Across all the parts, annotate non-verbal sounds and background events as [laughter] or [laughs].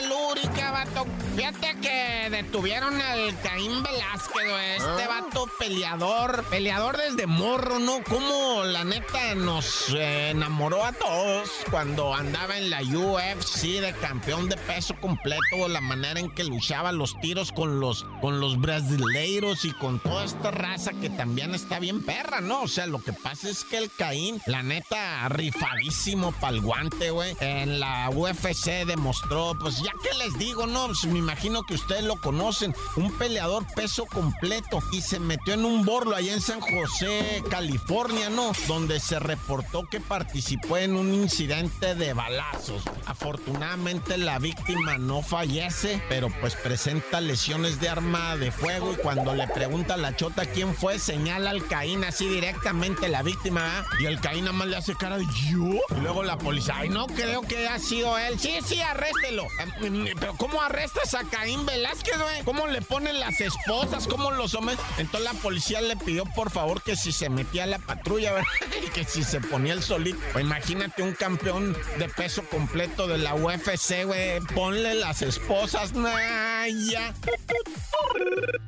telúrica, vato. Fíjate que detuvieron al Caín Velázquez, este ah. vato peleador, peleador desde morro, ¿no? Como la neta nos eh, enamoró a todos cuando andaba en la UFC de campeón de peso completo, la manera en que luchaba los tiros con los, con los brasileiros y con toda esta raza que también está bien perra, ¿no? O sea, lo que pasa es que el Caín, la neta, rifadísimo pa'l guante, güey. En la UFC demostró, pues ya que les digo, ¿no? Pues, me imagino que ustedes lo conocen, un peleador peso completo y se metió en un borlo allá en San José, California, ¿no? Donde se reportó que participó en un incidente de balazos. Afortunadamente la víctima no fallece, pero pues presenta lesiones de arma de fuego y cuando le pregunta a la chota quién fue, señala al Caín así directamente la víctima, y el Caín nada más le hace cara de yo. Y luego la policía, ay, no creo que ha sido él. Sí, sí, arréstelo. Pero ¿cómo arrestas a Caín Velázquez, güey? ¿Cómo le ponen las esposas? ¿Cómo los hombres? Entonces la policía le pidió por favor que si se metía a la patrulla, ¿verdad? [laughs] Y que si se ponía el solito. Imagínate un campeón de peso completo de la UFC, güey. Ponle las esposas, ya.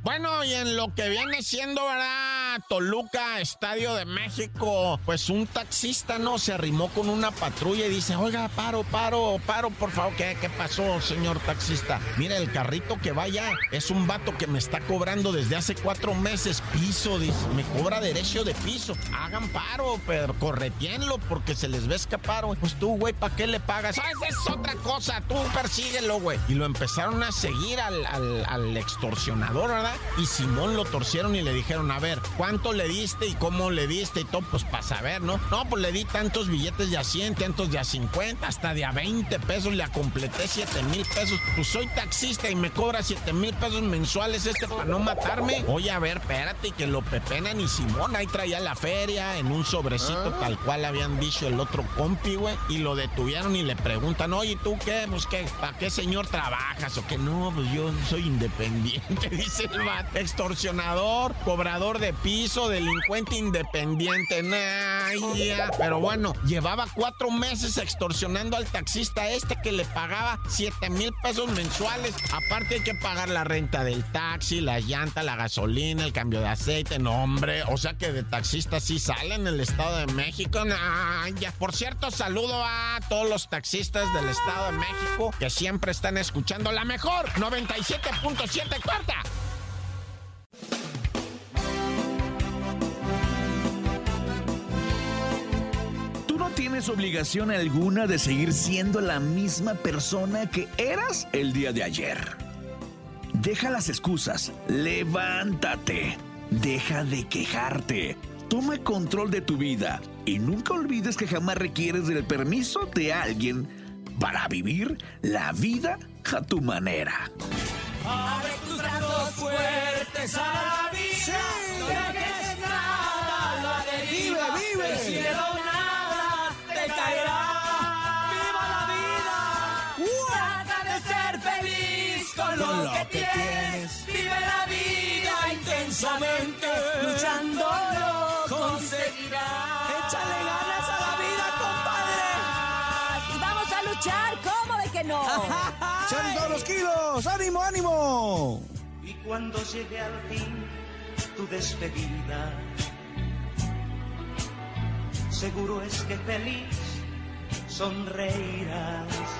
Bueno, y en lo que viene siendo, ¿verdad? Toluca, Estadio de México, pues un taxista, ¿no? Se arrimó con una patrulla y dice, oiga, paro, paro, paro, por favor. ¿Qué, qué pasó, señor taxista? Mira, el carrito que vaya es un vato que me está cobrando desde hace cuatro meses piso, dice, me cobra derecho de piso. Hagan paro, pero corretienlo porque se les ve escapar, Pues tú, güey, ¿para qué le pagas? Ah, esa es otra cosa, tú persíguelo, güey. Y lo empezaron a seguir al extorsionador, ¿verdad? Y Simón lo torcieron y le dijeron, a ver, ¿cuánto le diste y cómo le diste y todo? Pues para saber, ¿no? No, pues le di tantos billetes de a 100, tantos de a 50, hasta de a 20 pesos, le completé 7 mil pesos. Pues soy taxista y me cobra 7 mil pesos mensuales este para no matarme. Oye, a ver, espérate, que lo pepenan y Simón ahí traía la feria en un sobrecito tal cual habían dicho el otro compi, güey. Y lo detuvieron y le preguntan, oye, ¿tú qué? Pues qué, ¿para qué señor trabajas? O que no, pues yo soy independiente, [laughs] dice el vato. Extorsionador, cobrador de piso, delincuente independiente. Pero bueno, llevaba cuatro meses extorsionando al taxista este que le pagaba 7 mil pesos mensuales. Aparte hay que pagar la renta del taxi, la llanta, la gasolina, el cambio de aceite. No, hombre. O sea que de taxista sí sale en el Estado de México. Nah. Por cierto, saludo a todos los taxistas del Estado de México que siempre están escuchando la mejor 97.7 cuarta. Tienes obligación alguna de seguir siendo la misma persona que eras el día de ayer. Deja las excusas, levántate, deja de quejarte, toma control de tu vida y nunca olvides que jamás requieres del permiso de alguien para vivir la vida a tu manera. Abre tus brazos fuertes a la. Que tienes. Vive la vida intensamente, luchando lo conseguirás. Échale ganas a la vida, compadre. Y vamos a luchar, ¿cómo de que no? [laughs] ¡Echale todos los kilos! ¡Ánimo, ánimo! Y cuando llegue al fin tu despedida, seguro es que feliz sonreirás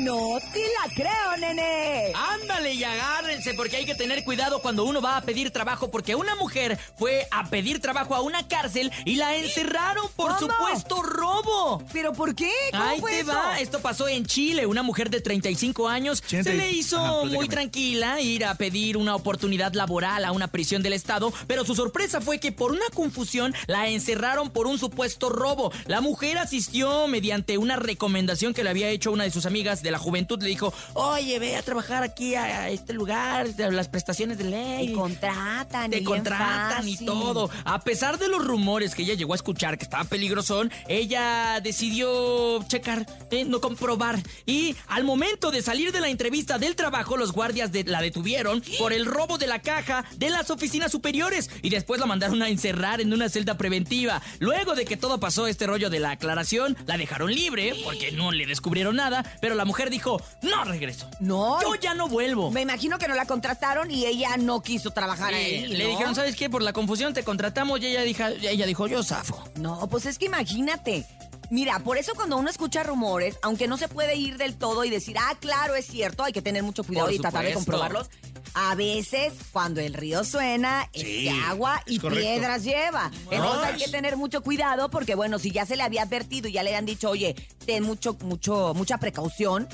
No te la creo, nene. Ándale y agárrense porque hay que tener cuidado cuando uno va a pedir trabajo porque una mujer fue a pedir trabajo a una cárcel y la encerraron por ¿Cómo? supuesto robo. ¿Pero por qué? ¿Cómo Ahí fue te eso? va. Esto pasó en Chile. Una mujer de 35 años se le hizo Ajá, muy tranquila ir a pedir una oportunidad laboral a una prisión del estado, pero su sorpresa fue que por una confusión la encerraron por un supuesto robo. La mujer asistió mediante una recomendación que le había hecho una de sus amigas de la juventud. Le dijo, oye, ve a trabajar aquí a, a este lugar, de las prestaciones de ley. Y contratan. y Te contratan y todo. A pesar de los rumores que ella llegó a escuchar que estaba peligrosón, ella decidió checar, eh, no comprobar. Y al momento de salir de la entrevista del trabajo, los guardias de- la detuvieron por el robo de la caja de las oficinas superiores y después la mandaron a encerrar en una celda preventiva. Luego de que todo pasó este rollo de la aclaración, la dejaron libre porque no le descubrieron nada, pero la mujer dijo, no regreso. No. Yo ya no vuelvo. Me imagino que no la contrataron y ella no quiso trabajar ahí. le ¿no? dijeron, ¿sabes qué? Por la confusión te contratamos y ella dijo, ella dijo yo zafo. No, pues es que imagínate. Mira, por eso cuando uno escucha rumores, aunque no se puede ir del todo y decir, ah, claro, es cierto, hay que tener mucho cuidado Por y tratar de comprobarlos. A veces, cuando el río suena, Sí, es que agua y piedras lleva. Entonces hay que tener mucho cuidado porque, bueno, si ya se le había advertido y ya le han dicho, oye, ten mucho, mucho, mucha precaución,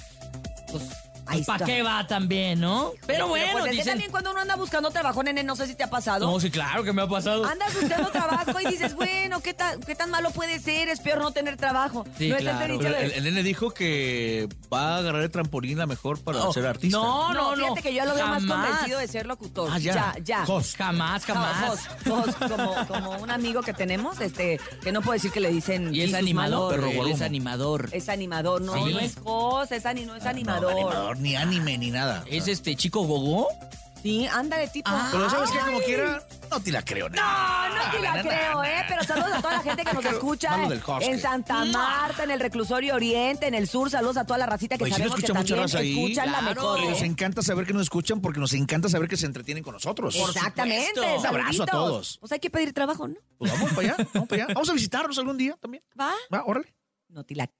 pues ahí ¿Para está. qué va también, no? Pero bueno, pues es que dicen... también cuando uno anda buscando trabajo, nene, no sé si te ha pasado. No, sí, claro que me ha pasado. Andas buscando trabajo y dices, bueno, ¿qué, tan ¿qué tan malo puede ser? Es peor no tener trabajo. Sí, no es claro. Pero de- el, el nene dijo que va a agarrar el trampolín la mejor para Oh, ser artista. No, no, no. fíjate que yo lo veo más convencido de ser locutor. Ah, ya. ya. ya. Jos. Jamás, jamás. Jos, Jos, como, como un amigo que tenemos, este, que no puedo decir que le dicen. Y es animador, perro él es animador. Es animador, no, Sí. no es Jos, es ani- no es animador. No, animador, ni anime, ni nada. ¿Es este chico gogó? Sí, ándale, tipo. Pero ¿sabes qué? Como quiera, no te la creo, nene. No, no te la creo, ¿eh? Pero saludos a toda la gente que nos [laughs] escucha del en Santa Marta, en el Reclusorio Oriente, en el sur. Saludos a toda la racita que Oye, sabemos escucha que mucha también raza ahí. escuchan la mejor. Nos ¿eh? encanta saber que nos escuchan porque nos encanta saber que se entretienen con nosotros. Exactamente. Un abrazo a todos. Pues hay que pedir trabajo, ¿no? Pues vamos para allá, vamos para allá. Vamos a visitarnos algún día también. ¿Va? Va, órale. No te la...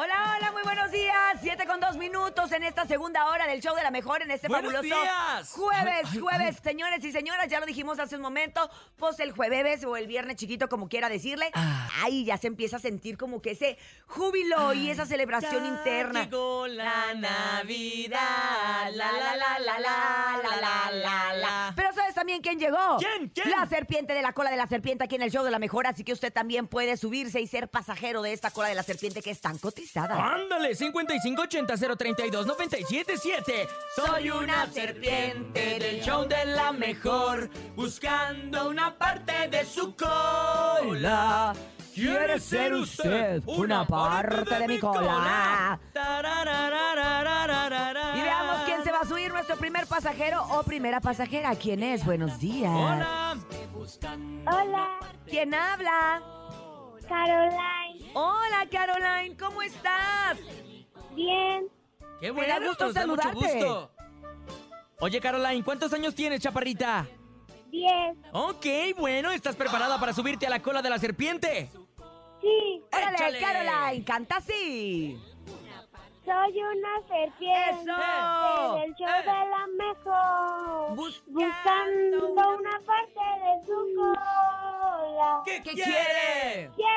Hola, hola, muy buenos días. Siete con dos minutos en esta segunda hora del show de la mejor en este ¡Buenos fabuloso días! jueves, jueves, señores y señoras, ya lo dijimos hace un momento, pues el jueves o el viernes chiquito, como quiera decirle, Ah. ay, ya se empieza a sentir como que ese júbilo y esa celebración Ya interna. llegó la Navidad, la, la, la, la, la, la, la, la, la. Pero ¿sabes también quién llegó? ¿Quién? ¿Quién? La serpiente de la cola de la serpiente aquí en el show de la mejor, así que usted también puede subirse y ser pasajero de esta cola de la serpiente que es tan cotizada. Ándale, 5580-032-977. Soy una serpiente del show de la mejor, buscando una parte de su cola. ¿Quiere ser usted una parte de mi cola? Y veamos quién se va a subir, nuestro primer pasajero o primera pasajera. ¿Quién es? Buenos días. Hola. Hola, ¿Quién habla? Caroline. Hola, Caroline, ¿cómo estás? Bien, Qué Me da bueno, gusto nos da mucho saludarte. gusto. Oye, Caroline, ¿cuántos años tienes, chaparrita? bien. Ok, bueno, ¿estás preparada para subirte a la cola de la serpiente? Sí, Órale, Échale. Caroline, canta así. soy una serpiente ¡Eso! del show de la mejor. Buscando Buscando una parte de su cola. ¿Qué, ¿Qué quiere? Quiere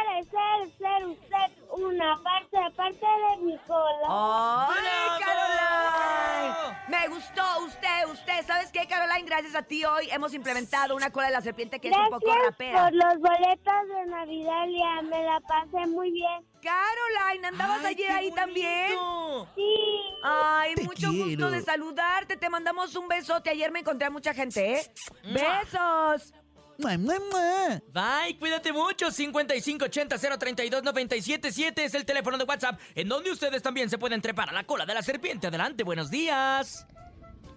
una parte, parte de mi cola. ¡Ay, ¡Bravo! Caroline! Me gustó usted, usted. ¿Sabes qué, Caroline? Gracias a ti hoy hemos implementado una cola de la serpiente que es un poco Gracias rapera. por los boletos de Navidad, Lía. Me la pasé muy bien. Caroline, ¿andabas Ay, ayer ahí también? bonito. Sí, Ay, Te mucho quiero. gusto de saludarte. Te mandamos un besote. Ayer me encontré a mucha gente, ¿eh? ¡Besos! Bye, cuídate mucho. 5580-032-977 es el teléfono de WhatsApp en donde ustedes también se pueden trepar a la cola de la serpiente. Adelante, buenos días.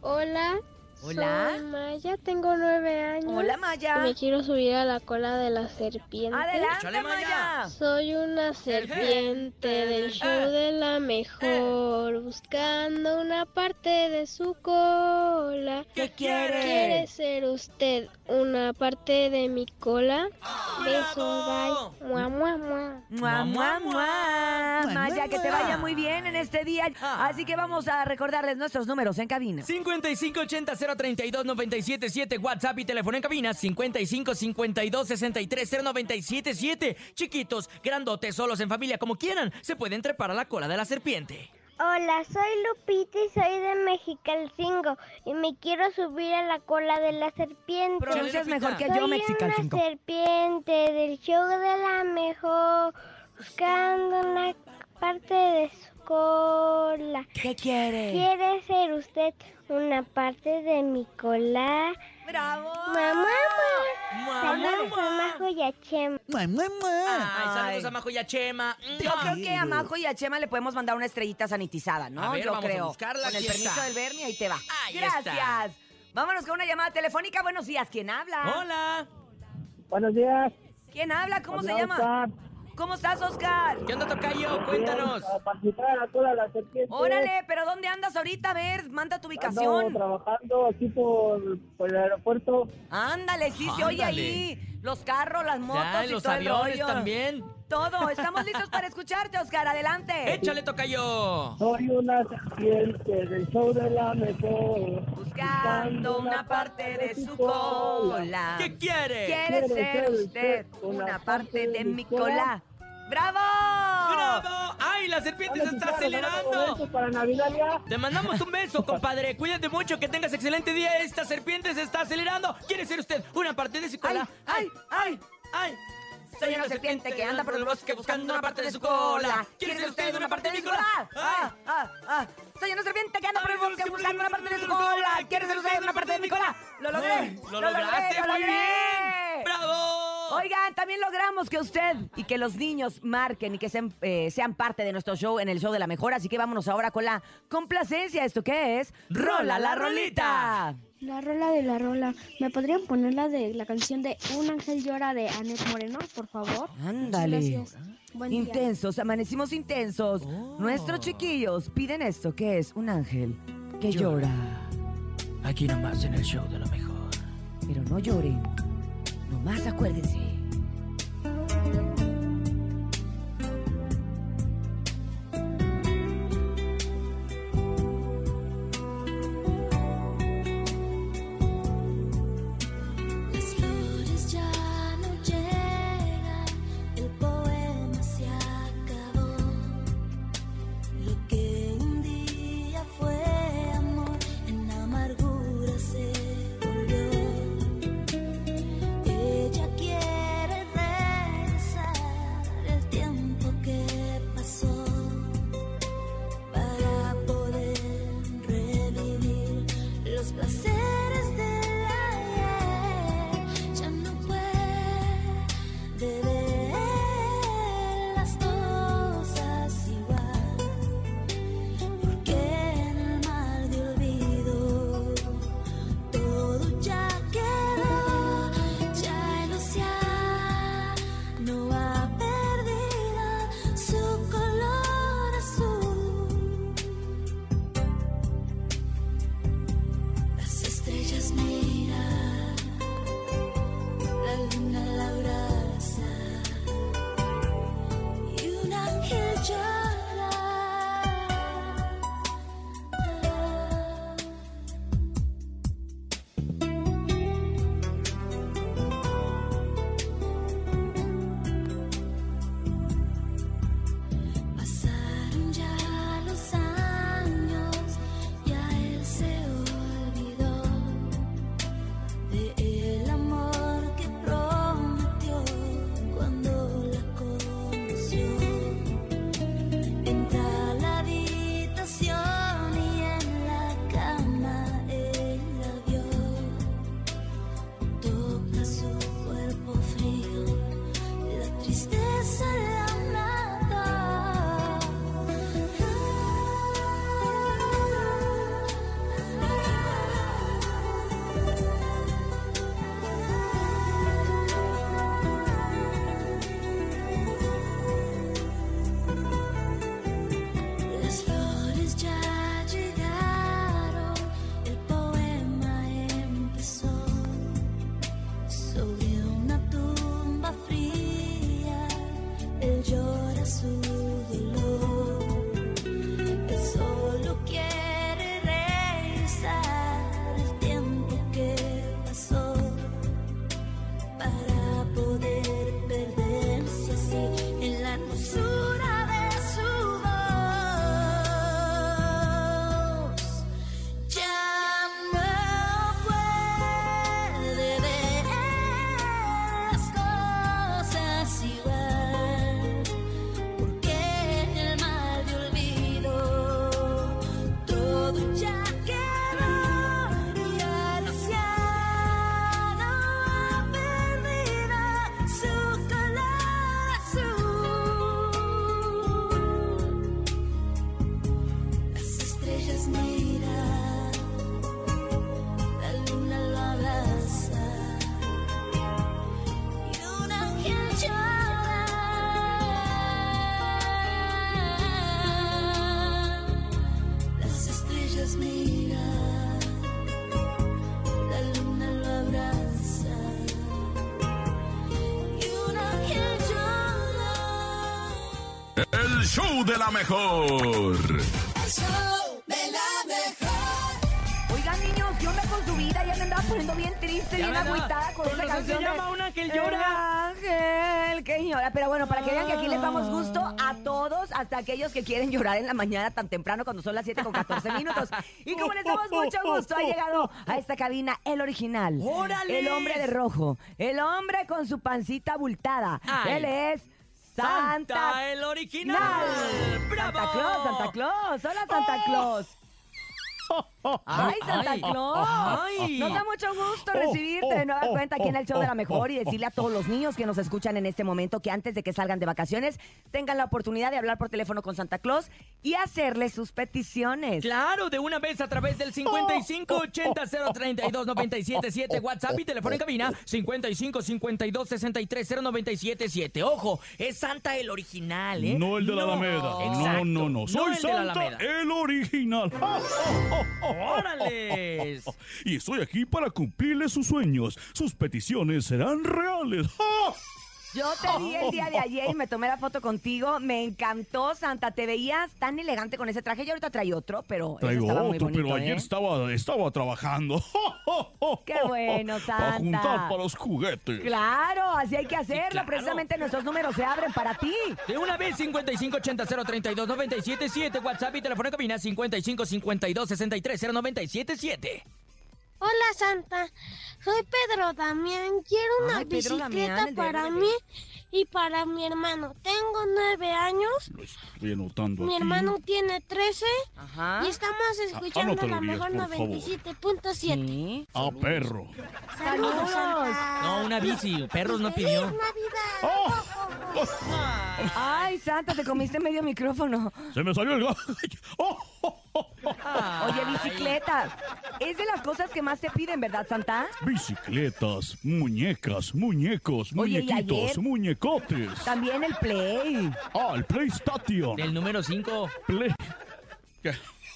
Hola. Hola. Soy Maya, tengo nueve años. Hola, Maya. Me quiero subir a la cola de la serpiente. Adelante. Maya. Soy una serpiente del show de la mejor, buscando una parte de su cola. ¿Qué quiere? ¿Quiere ser usted una parte de mi cola? Besos, bye. Mua, mua, mua. Mua, mua, mua. Maya. Que te vaya muy bien en este día. Ah. Así que vamos a recordarles nuestros números en cabina. 5580-032-977, WhatsApp y teléfono en cabina 5552-630977. Chiquitos, grandotes, solos en familia, como quieran, se pueden trepar a la cola de la serpiente. Hola, soy Lupita y soy de Mexicalcingo y me quiero subir a la cola de la serpiente. Pronuncias mejor que soy yo, Mexical una 5. serpiente del show de la mejor, buscando una parte de su cola. ¿Qué quiere? ¿Quiere ser usted una parte de mi cola? ¡Bravo! Mamá, a Majo y a Chema. Ay, saludos a Majo y a Chema. Yo creo que a Majo y a Chema le podemos mandar una estrellita sanitizada, ¿no? A ver, Yo vamos a creo. buscarla, Con el aquí permiso está. del Bernie, ahí te va. Ahí Gracias. está. Vámonos con una llamada telefónica. Buenos días. ¿Quién habla? Hola. Buenos días. ¿Quién habla? ¿Cómo se llama? ¿Cómo estás, Oscar? ¿Qué onda, Tocayo? Cuéntanos. Órale, pero ¿dónde andas ahorita? A ver, manda tu Ando ubicación. trabajando aquí por, por el aeropuerto. Ándale, sí, se oye ahí. Los carros, las motos Ya, y los todo el aviones rollo. también. Todo. Estamos listos para escucharte, Oscar. Adelante. Échale, Tocayo. Soy una serpiente del show de la mejor. Buscando una parte de su cola. ¿Qué quiere? ¿Quiere ser usted una parte de mi cola? ¡Bravo! ¡Bravo! ¡Ay, la serpiente se está acelerando! Para Navidad ya. Te mandamos un beso, compadre. Cuídate mucho, que tengas excelente día. Esta serpiente se está acelerando. ¿Quiere ser usted una parte de su cola? ¡Ay, ay! ¡Ay! Soy una serpiente que anda por el bosque buscando una parte de su cola. ¿Quiere ser usted una parte de mi cola? ¡Ah, ah, ah! Soy una serpiente que anda por el bosque buscando una parte de su cola. ¿Quiere ser usted una parte de mi cola? ¡Lo logré! ¡Lo lograste! lo ¡Muy logré! bien! ¡Bravo! Oigan, también logramos que usted y que los niños marquen y que sean, eh, sean parte de nuestro show en el show de la mejor. Así que vámonos ahora con la complacencia. ¿Esto qué es? ¡Rola la rolita! La rola de la rola. ¿Me podrían poner la de la canción de Un ángel llora de Anet Moreno, por favor? Ándale. Gracias. Buen día. Intensos, amanecimos intensos. Oh. Nuestros chiquillos piden esto, que es un ángel que llora. Aquí nomás en el show de lo mejor. Pero no lloren. Nomás acuérdense. El show de la mejor. Oigan, niños, ¿qué onda con su vida? Ya me andaba poniendo bien triste, Ya bien agüitada con se canción. de llama Un ángel El llora. ángel que llora. Pero bueno, para que vean que aquí les damos gusto a todos, hasta aquellos que quieren llorar en la mañana tan temprano cuando son las 7 con 14 minutos. Y como les damos mucho gusto, ha llegado a esta cabina el original. ¡Órale! El hombre de rojo. El hombre con su pancita abultada. Ay. Él es Santa, Santa, el original. Nal. ¡Bravo! Santa Claus, Santa Claus. Hola, Santa Claus. [laughs] ¡Ay, Santa. Claus! Ay. Nos da mucho gusto recibirte de nueva cuenta aquí en el show de la mejor y decirle a todos los niños que nos escuchan en este momento que antes de que salgan de vacaciones tengan la oportunidad de hablar por teléfono con Santa Claus y hacerle sus peticiones. Claro, de una vez a través del 5580-032-977, WhatsApp y teléfono en cabina 5552-630977. Ojo, es Santa el original, ¿eh? No el de la Alameda. Exacto, No, no, no. Soy el la Santa, Alameda. el original. ¡Órale! [laughs] Y estoy aquí para cumplirle sus sueños. Sus peticiones serán reales. Yo te vi el día de ayer y me tomé la foto contigo. Me encantó, Santa. Te veías tan elegante con ese traje. Yo ahorita traí otro, pero Traigo estaba muy otro, bonito, pero ayer ¿eh? estaba, estaba trabajando. [laughs] ¡Qué bueno, Para Santa! juntar para los juguetes. Claro, así hay que hacerlo. claro. Precisamente nuestros números se abren para ti. De una vez 5580-032-977, WhatsApp y teléfono cabina 5552-630977. Hola Santa, soy Pedro Damián. Quiero una Ay, bicicleta Damián, el de para mí y para mi hermano. Tengo nueve años, Lo estoy anotando mi aquí. hermano tiene trece Ajá. y estamos escuchando anótalo, la mejor por favor. 97.7. Sí. Ah, perro. Saludos, Santa. No, una bici, perros no ¡Feliz pidió. Navidad! ¡Oh! Ay, Santa, te comiste medio micrófono. Se me salió el. ¡Oh! oh, oh, oh. Oye, bicicleta. Es de las cosas que más te piden, ¿verdad, Santa? Bicicletas, muñecas, muñecos, Oye, ¿y muñequitos, ayer? muñecotes. También el Play. Ah, el PlayStation. Del número 5. Play... ¿Qué?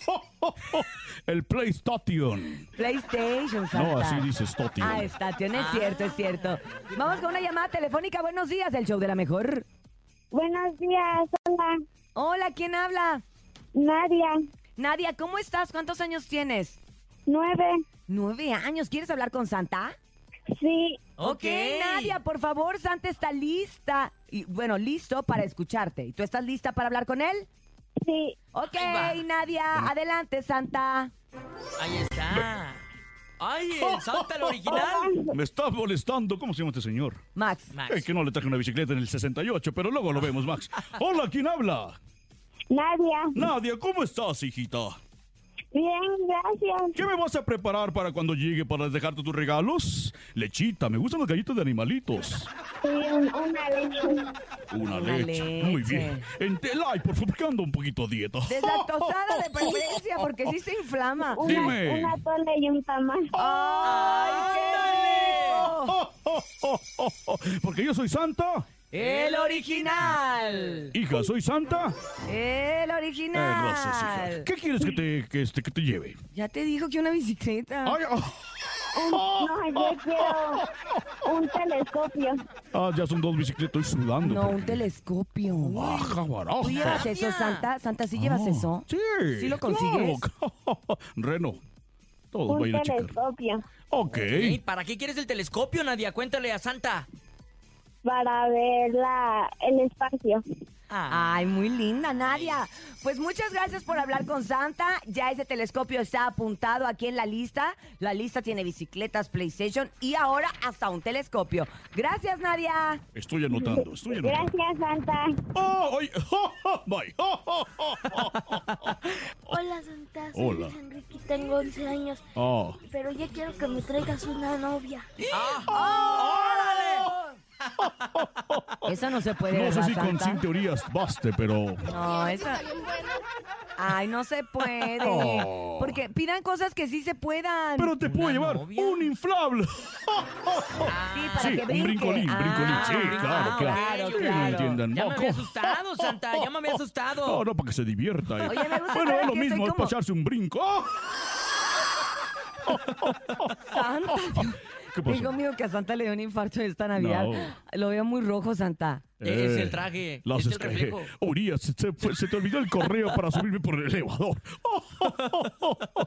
[laughs] El PlayStation. PlayStation, Santa. No, así dice Station. Ah, Station, es cierto, es cierto. Vamos con una llamada telefónica. Buenos días, el show de la mejor. Buenos días, hola, Hola, ¿quién habla? Nadia, Nadia, ¿cómo estás? ¿Cuántos años tienes? nueve, Nueve años. ¿Quieres hablar con Santa? sí, Ok, Nadia, por favor, Santa está lista. Y bueno, listo para escucharte. ¿Y tú estás lista para hablar con él? Sí. Ok. Nadia, adelante, Santa. Ahí está. ¡Ay, el Santa el original! Me está molestando. ¿Cómo se llama este señor? Max. Max. Es que no le traje una bicicleta en el 68, pero luego lo vemos, Max. [laughs] Hola, ¿quién habla? Nadia, Nadia, ¿cómo estás, hijita? Bien, gracias. ¿Qué me vas a preparar para cuando llegue para dejarte tus regalos? Lechita, me gustan los gallitos de animalitos. Sí, un- una leche. Una, Una leche. Muy bien. En Telay, por favor, que ando un poquito a dieta. Deslactosada de preferencia, porque sí se inflama. Una, Dime. una tole y un tamal. ¡Ay, qué rico! [laughs] Porque yo soy Santa. ¡El original! Hija, soy Santa. ¡El Eh, gracias, hija. original! ¿Qué quieres que te, que, este, que te lleve? Ya te dijo que una bicicleta. Ay, ah. No, yo quiero un telescopio. Ah, ya son dos bicicletas, estoy sudando. No, un telescopio. Baja, baraja. ¿Tú llevas eso, Santa? ¿Santa, sí llevas Ah, eso? Sí. ¿Sí lo consigues? claro. [laughs] Reno. Todos Un vayan a checar. telescopio Ok. ¿Para qué quieres el telescopio, Nadia? Cuéntale a Santa. Para ver la, el espacio. Ah, Ay, muy linda, Nadia. Pues muchas gracias por hablar con Santa. Ya ese telescopio está apuntado aquí en la lista. La lista tiene bicicletas, PlayStation y ahora hasta un telescopio. Gracias, Nadia. Estoy anotando, estoy anotando. Gracias, Santa. Oh, ay, [laughs] oh, oh, bye. Oh, oh, oh, oh, oh. Hola, Santa. Soy Hola. Luis Enrique tengo 11 años. Ah. Pero ya quiero que me traigas una novia. [laughs] Eso no se puede, No sé ¿verdad, si con sin teorías baste, pero. No, eso... Ay, no se puede. Oh. Porque pidan cosas que sí se puedan. Pero te puedo ¿Una llevar novia? un inflable. sí, [laughs] para Sí, que un brinque. brincolín, brincolín. Ah, Sí, claro, claro. claro, no entiendan. ya me había asustado, Santa. Ya me había [laughs] asustado. No, no, para que se divierta. eh. Oye, me gusta bueno, es lo que mismo, es como- pasarse un brinco. ¡Ah! Santa. ¿Qué pasó? Dijo mío que a Santa le dio un infarto esta Navidad. Lo veo muy rojo, Santa. Es Eh, el traje, Las es el reflejo. Urias, se, se te olvidó el correo para subirme por el elevador. [laughs]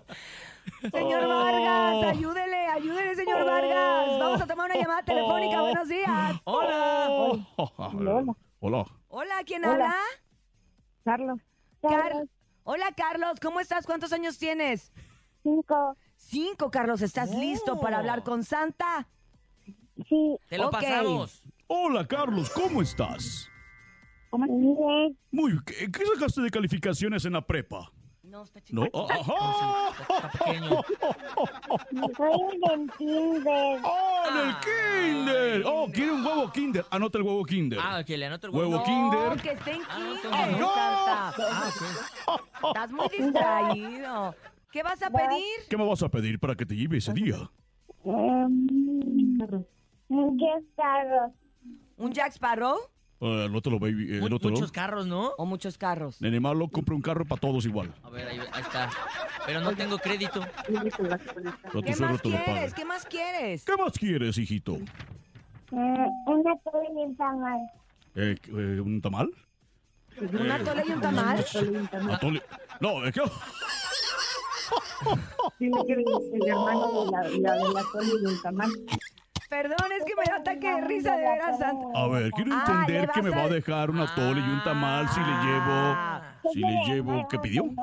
Señor Vargas, ayúdele, ayúdele, señor Vargas. Vamos a tomar una llamada telefónica. Buenos días. ¡Hola! Hola. Hola. Hola, ¿quién habla? Carlos. Car- Hola, Carlos. ¿Cómo estás? ¿Cuántos años tienes? Cinco. Cinco, Carlos. ¿Estás Oh. listo para hablar con Santa? Sí. Te lo Ok. pasamos. Hola, Carlos, ¿cómo estás? ¿Cómo Bien. Muy ¿qué, qué sacaste de calificaciones en la prepa? No, está ¿No? Ajá. Está pequeño. Soy del kinder. ¡Oh, en el Ah. kinder! ¡Oh, quiere un huevo kinder! Anota el huevo kinder. Ah, que le anoto el Huevo huevo. No, kinder. que esté en kinder, no. Santa. Ah, ok. Estás muy [laughs] distraído. ¿Qué vas a pedir? ¿Qué me vas a pedir para que te lleve ese día? Um, ¿Qué carros? ¿Un Jack Sparrow Eh, baby. eh, Mu-. Muchos carros, ¿no? o muchos carros? Nene malo, compra un carro para todos igual. A ver, ahí, ahí está. Pero no tengo crédito. A tu ¿Qué suegro más te lo paga. quieres? ¿Qué más quieres? ¿Qué más quieres, hijito? Eh, una torre y un tamal. Eh, eh, ¿Un tamal? ¿Un atole y un tamal? Atole- No, es que... Dile que el hermano de la, la de y un tamal. Perdón, es que me da ataque de risa de veras, Santa. A ver, quiero Ah, entender le que me vas va a- dejar un atole y un tamal si le Ah. llevo... Si le llevo... ¿Qué pidió? Muchos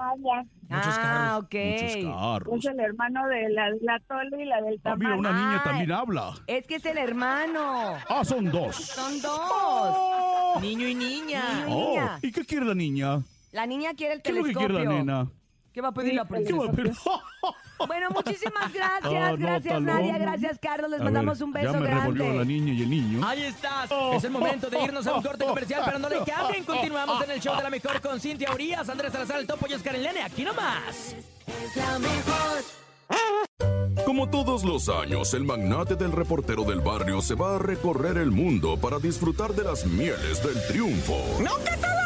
ah, carros. ok. Muchos carros. Es el hermano de la, la torre y la del Ah, tamal. mira, una niña también habla. Es que es el hermano. Ah, son dos. Son dos. Oh, Niño y niña. oh, niña. ¿Y qué quiere la niña? La niña quiere el ¿Qué es lo que telescopio. quiere la nena? ¿Qué va a pedir la ¿Qué princesa? [laughs] Bueno, muchísimas gracias. [laughs] Ah, gracias, anótalo. Nadia. Gracias, Carlos. Les A mandamos ver, un beso Ya me revolvió la grande. niña y el niño. Ahí estás. Es el momento de irnos a un corte comercial, pero no le cambien. Continuamos en el show de la mejor con Cintia Urias, Andrés Salazar, el Topo y Oscar Lene. Aquí nomás. Como todos los años, el magnate del reportero del barrio se va a recorrer el mundo para disfrutar de las mieles del triunfo. ¡Nunca está loco!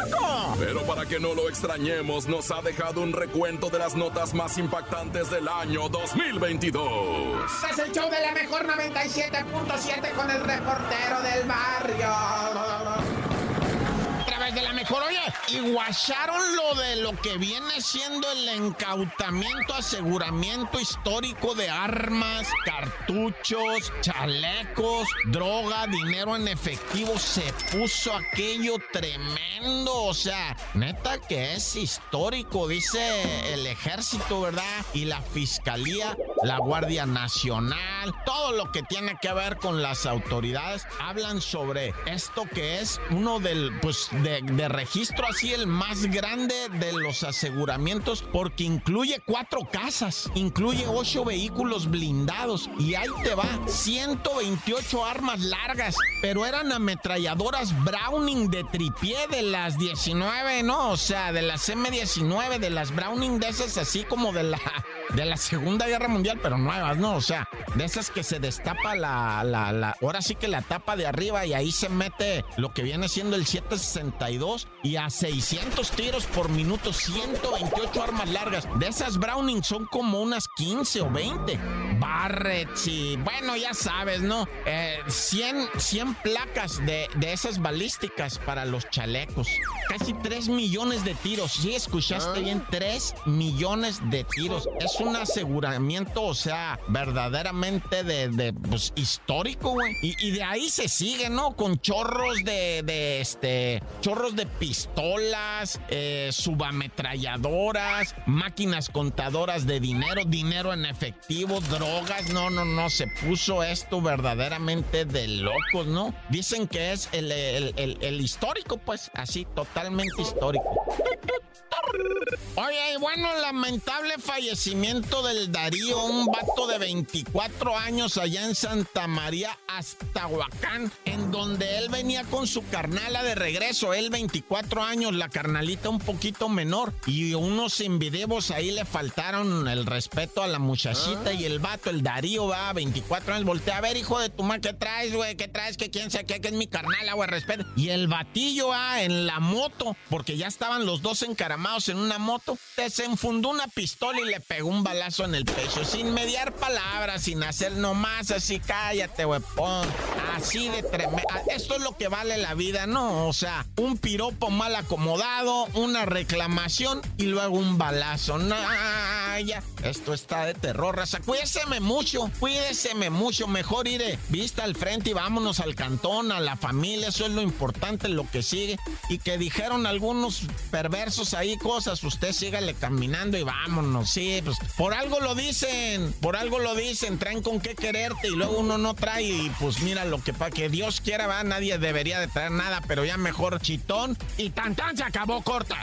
Pero para que no lo extrañemos, nos ha dejado un recuento de las notas más impactantes del año 2022. Es el show de la mejor 97.7 con el reportero del barrio. Y guacharon lo de lo que viene siendo el encautamiento, aseguramiento histórico de armas, cartuchos, chalecos, droga, dinero en efectivo. Se puso aquello tremendo, o sea, neta que es histórico, dice el ejército, ¿verdad? Y la fiscalía, la Guardia Nacional, todo lo que tiene que ver con las autoridades, hablan sobre esto que es uno del, pues, de, de registro el más grande de los aseguramientos, porque incluye cuatro casas, incluye ocho vehículos blindados, y ahí te va, 128 armas largas, pero eran ametralladoras Browning de tripié de las 19, ¿no? O sea, de las M19, de las Browning de esas así como de la de la Segunda Guerra Mundial, pero nuevas, ¿no? O sea, de esas que se destapa la, la, la, ahora sí que la tapa de arriba y ahí se mete lo que viene siendo el 762 y a 600 tiros por minuto, 128 armas largas. De esas Browning son como unas 15 o 20. Barretts y, bueno, ya sabes, ¿no? Eh, 100, 100 placas de, de esas balísticas para los chalecos. Casi 3 millones de tiros. Sí, escuchaste bien, 3 millones de tiros. Es un aseguramiento, o sea, verdaderamente de, de, pues, histórico, güey. Y, y de ahí se sigue, ¿no? Con chorros de, de este, chorros de pistolas, eh, subametralladoras, máquinas contadoras de dinero, dinero en efectivo, drogas. No, no, no, se puso esto verdaderamente de locos, ¿no? Dicen que es el, el- el- el histórico, pues, así, totalmente histórico. Oye, y bueno, lamentable fallecimiento del Darío, un vato de 24 años allá en Santa María, Aztahuacán, en donde él venía con su carnala de regreso, él 24 años, la carnalita un poquito menor, y unos invidivos ahí le faltaron el respeto a la muchachita y el vato, el Darío, va, 24 años, voltea a ver, hijo de tu madre, ¿qué traes, güey? ¿Qué traes? ¿Que quién sabe qué? Que es mi carnala, güey, respeto. Y el batillo, ah, en la moto, porque ya estaban los dos encaramados en una moto, desenfundó una pistola y le pegó un balazo en el pecho, sin mediar palabras, sin hacer nomás así, cállate, huepón. Así de tremendo. Esto es lo que vale la vida, ¿no? O sea, un piropo mal acomodado, una reclamación y luego un balazo. No, ya. Esto está de terror, raza. Cuídeseme mucho, cuídeseme mucho. Mejor iré vista al frente y vámonos al cantón, a la familia. Eso es lo importante, lo que sigue. Y que dijeron algunos perversos ahí cosas. Usted sígale caminando y vámonos. Sí, pues por algo lo dicen, por algo lo dicen. Traen con qué quererte y luego uno no trae. Y pues mira lo que para que Dios quiera, va. Nadie debería de traer nada, pero ya mejor chitón. Y tan tan se acabó corta.